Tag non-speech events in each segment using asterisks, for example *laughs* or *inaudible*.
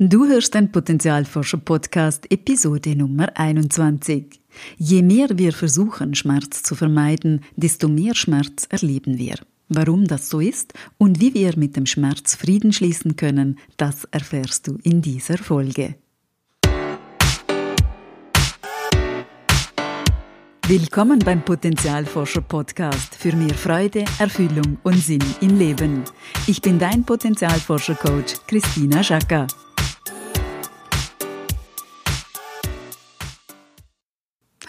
Du hörst den Potenzialforscher-Podcast Episode Nummer 21. Je mehr wir versuchen, Schmerz zu vermeiden, desto mehr Schmerz erleben wir. Warum das so ist und wie wir mit dem Schmerz Frieden schließen können, das erfährst du in dieser Folge. Willkommen beim Potenzialforscher Podcast für mehr Freude, Erfüllung und Sinn im Leben. Ich bin dein Potenzialforscher Coach Christina Schaka.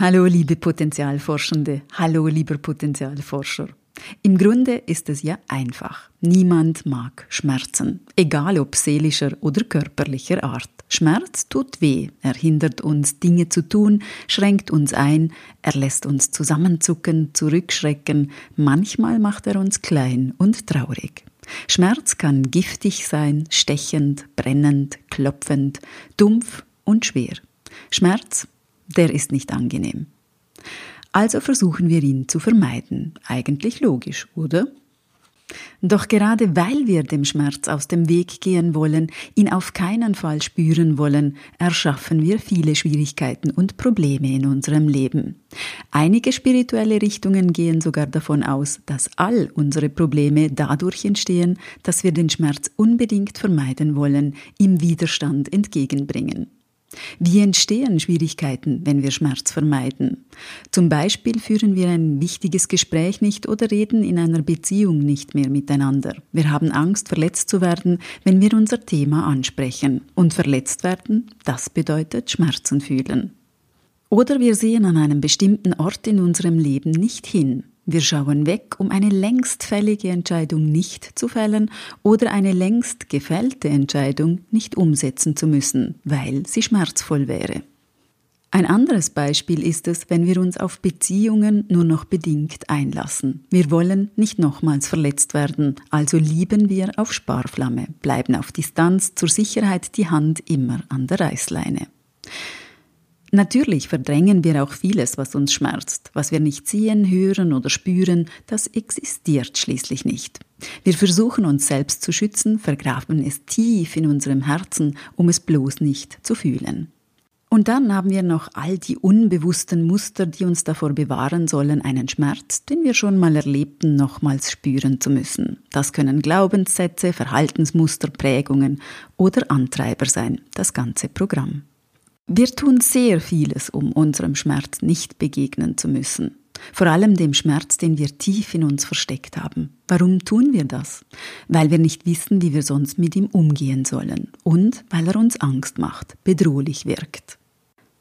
Hallo liebe Potenzialforschende, hallo lieber Potenzialforscher. Im Grunde ist es ja einfach. Niemand mag Schmerzen, egal ob seelischer oder körperlicher Art. Schmerz tut weh, er hindert uns Dinge zu tun, schränkt uns ein, er lässt uns zusammenzucken, zurückschrecken, manchmal macht er uns klein und traurig. Schmerz kann giftig sein, stechend, brennend, klopfend, dumpf und schwer. Schmerz, der ist nicht angenehm. Also versuchen wir ihn zu vermeiden. Eigentlich logisch, oder? Doch gerade weil wir dem Schmerz aus dem Weg gehen wollen, ihn auf keinen Fall spüren wollen, erschaffen wir viele Schwierigkeiten und Probleme in unserem Leben. Einige spirituelle Richtungen gehen sogar davon aus, dass all unsere Probleme dadurch entstehen, dass wir den Schmerz unbedingt vermeiden wollen, ihm Widerstand entgegenbringen. Wie entstehen Schwierigkeiten, wenn wir Schmerz vermeiden? Zum Beispiel führen wir ein wichtiges Gespräch nicht oder reden in einer Beziehung nicht mehr miteinander. Wir haben Angst, verletzt zu werden, wenn wir unser Thema ansprechen. Und verletzt werden, das bedeutet Schmerzen fühlen. Oder wir sehen an einem bestimmten Ort in unserem Leben nicht hin. Wir schauen weg, um eine längst fällige Entscheidung nicht zu fällen oder eine längst gefällte Entscheidung nicht umsetzen zu müssen, weil sie schmerzvoll wäre. Ein anderes Beispiel ist es, wenn wir uns auf Beziehungen nur noch bedingt einlassen. Wir wollen nicht nochmals verletzt werden, also lieben wir auf Sparflamme, bleiben auf Distanz, zur Sicherheit die Hand immer an der Reißleine. Natürlich verdrängen wir auch vieles, was uns schmerzt. Was wir nicht sehen, hören oder spüren, das existiert schließlich nicht. Wir versuchen uns selbst zu schützen, vergraben es tief in unserem Herzen, um es bloß nicht zu fühlen. Und dann haben wir noch all die unbewussten Muster, die uns davor bewahren sollen, einen Schmerz, den wir schon mal erlebten, nochmals spüren zu müssen. Das können Glaubenssätze, Verhaltensmuster, Prägungen oder Antreiber sein, das ganze Programm. Wir tun sehr vieles, um unserem Schmerz nicht begegnen zu müssen. Vor allem dem Schmerz, den wir tief in uns versteckt haben. Warum tun wir das? Weil wir nicht wissen, wie wir sonst mit ihm umgehen sollen und weil er uns Angst macht, bedrohlich wirkt.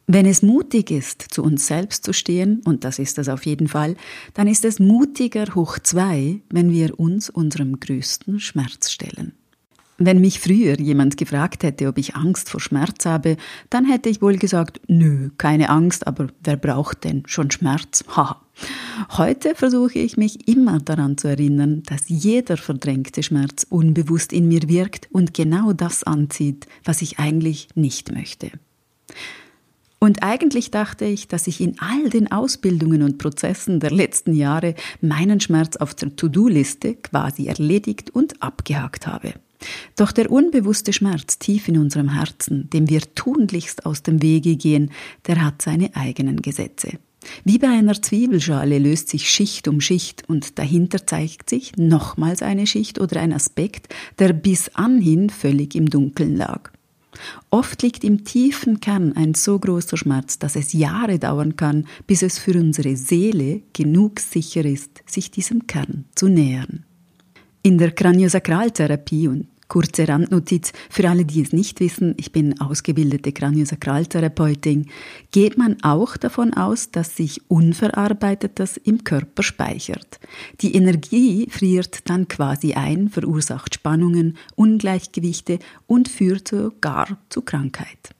Wenn es mutig ist, zu uns selbst zu stehen, und das ist es auf jeden Fall, dann ist es mutiger hoch zwei, wenn wir uns unserem größten Schmerz stellen. Wenn mich früher jemand gefragt hätte, ob ich Angst vor Schmerz habe, dann hätte ich wohl gesagt, nö, keine Angst, aber wer braucht denn schon Schmerz? *laughs* Haha. Heute versuche ich mich immer daran zu erinnern, dass jeder verdrängte Schmerz unbewusst in mir wirkt und genau das anzieht, was ich eigentlich nicht möchte. Und eigentlich dachte ich, dass ich in all den Ausbildungen und Prozessen der letzten Jahre meinen Schmerz auf der To-Do-Liste quasi erledigt und abgehakt habe. Doch der unbewusste Schmerz tief in unserem Herzen, dem wir tunlichst aus dem Wege gehen, der hat seine eigenen Gesetze. Wie bei einer Zwiebelschale löst sich Schicht um Schicht und dahinter zeigt sich nochmals eine Schicht oder ein Aspekt, der bis anhin völlig im Dunkeln lag. Oft liegt im tiefen Kern ein so großer Schmerz, dass es Jahre dauern kann, bis es für unsere Seele genug sicher ist, sich diesem Kern zu nähern. In der Kraniosakraltherapie und kurze Randnotiz für alle, die es nicht wissen, ich bin ausgebildete Kraniosakraltherapeutin, geht man auch davon aus, dass sich Unverarbeitetes im Körper speichert. Die Energie friert dann quasi ein, verursacht Spannungen, Ungleichgewichte und führt sogar zu Krankheit.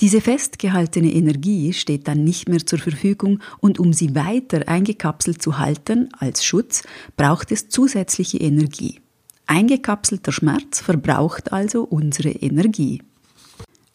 Diese festgehaltene Energie steht dann nicht mehr zur Verfügung und um sie weiter eingekapselt zu halten als Schutz, braucht es zusätzliche Energie. Eingekapselter Schmerz verbraucht also unsere Energie.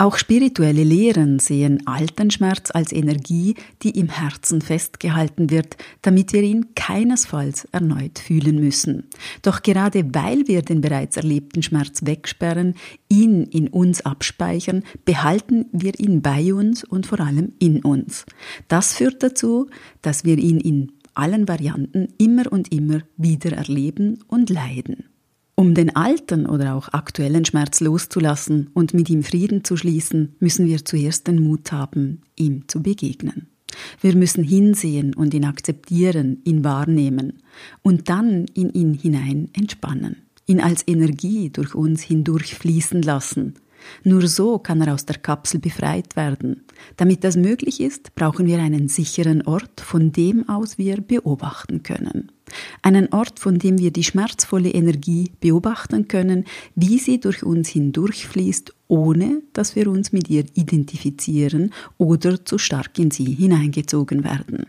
Auch spirituelle Lehren sehen alten Schmerz als Energie, die im Herzen festgehalten wird, damit wir ihn keinesfalls erneut fühlen müssen. Doch gerade weil wir den bereits erlebten Schmerz wegsperren, ihn in uns abspeichern, behalten wir ihn bei uns und vor allem in uns. Das führt dazu, dass wir ihn in allen Varianten immer und immer wieder erleben und leiden. Um den alten oder auch aktuellen Schmerz loszulassen und mit ihm Frieden zu schließen, müssen wir zuerst den Mut haben, ihm zu begegnen. Wir müssen hinsehen und ihn akzeptieren, ihn wahrnehmen und dann in ihn hinein entspannen, ihn als Energie durch uns hindurch fließen lassen. Nur so kann er aus der Kapsel befreit werden. Damit das möglich ist, brauchen wir einen sicheren Ort, von dem aus wir beobachten können. Einen Ort, von dem wir die schmerzvolle Energie beobachten können, wie sie durch uns hindurchfließt, ohne dass wir uns mit ihr identifizieren oder zu stark in sie hineingezogen werden.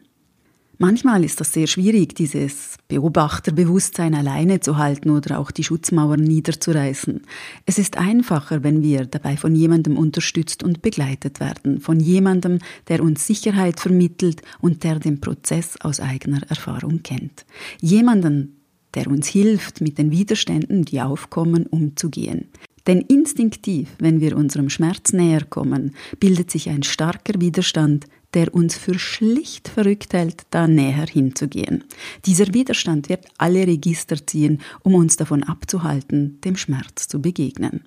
Manchmal ist das sehr schwierig, dieses Beobachterbewusstsein alleine zu halten oder auch die Schutzmauern niederzureißen. Es ist einfacher, wenn wir dabei von jemandem unterstützt und begleitet werden, von jemandem, der uns Sicherheit vermittelt und der den Prozess aus eigener Erfahrung kennt. Jemanden, der uns hilft, mit den Widerständen, die aufkommen, umzugehen. Denn instinktiv, wenn wir unserem Schmerz näher kommen, bildet sich ein starker Widerstand, der uns für schlicht verrückt hält, da näher hinzugehen. Dieser Widerstand wird alle Register ziehen, um uns davon abzuhalten, dem Schmerz zu begegnen.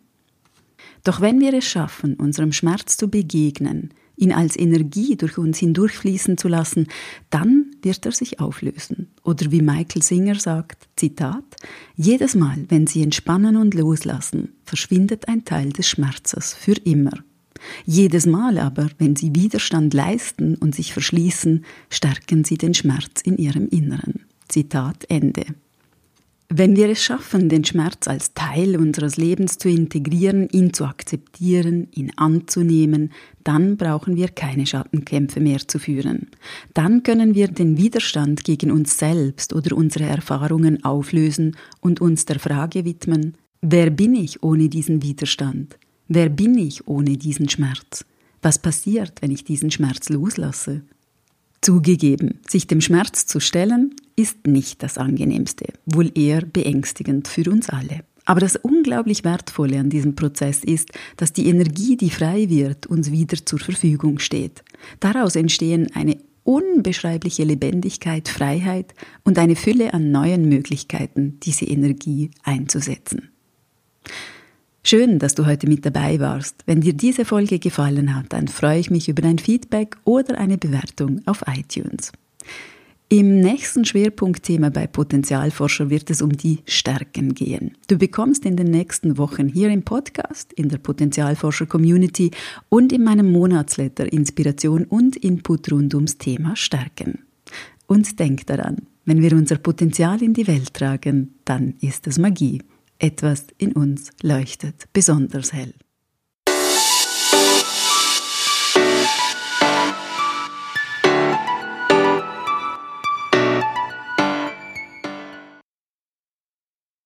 Doch wenn wir es schaffen, unserem Schmerz zu begegnen, ihn als Energie durch uns hindurchfließen zu lassen, dann wird er sich auflösen. Oder wie Michael Singer sagt, Zitat, jedes Mal, wenn Sie entspannen und loslassen, verschwindet ein Teil des Schmerzes für immer. Jedes Mal aber, wenn Sie Widerstand leisten und sich verschließen, stärken Sie den Schmerz in Ihrem Inneren. Zitat Ende. Wenn wir es schaffen, den Schmerz als Teil unseres Lebens zu integrieren, ihn zu akzeptieren, ihn anzunehmen, dann brauchen wir keine Schattenkämpfe mehr zu führen. Dann können wir den Widerstand gegen uns selbst oder unsere Erfahrungen auflösen und uns der Frage widmen, wer bin ich ohne diesen Widerstand? Wer bin ich ohne diesen Schmerz? Was passiert, wenn ich diesen Schmerz loslasse? Zugegeben, sich dem Schmerz zu stellen, ist nicht das angenehmste, wohl eher beängstigend für uns alle. Aber das unglaublich Wertvolle an diesem Prozess ist, dass die Energie, die frei wird, uns wieder zur Verfügung steht. Daraus entstehen eine unbeschreibliche Lebendigkeit, Freiheit und eine Fülle an neuen Möglichkeiten, diese Energie einzusetzen. Schön, dass du heute mit dabei warst. Wenn dir diese Folge gefallen hat, dann freue ich mich über dein Feedback oder eine Bewertung auf iTunes. Im nächsten Schwerpunktthema bei Potenzialforscher wird es um die Stärken gehen. Du bekommst in den nächsten Wochen hier im Podcast, in der Potenzialforscher Community und in meinem Monatsletter Inspiration und Input rund ums Thema Stärken. Und denk daran, wenn wir unser Potenzial in die Welt tragen, dann ist es Magie. Etwas in uns leuchtet besonders hell.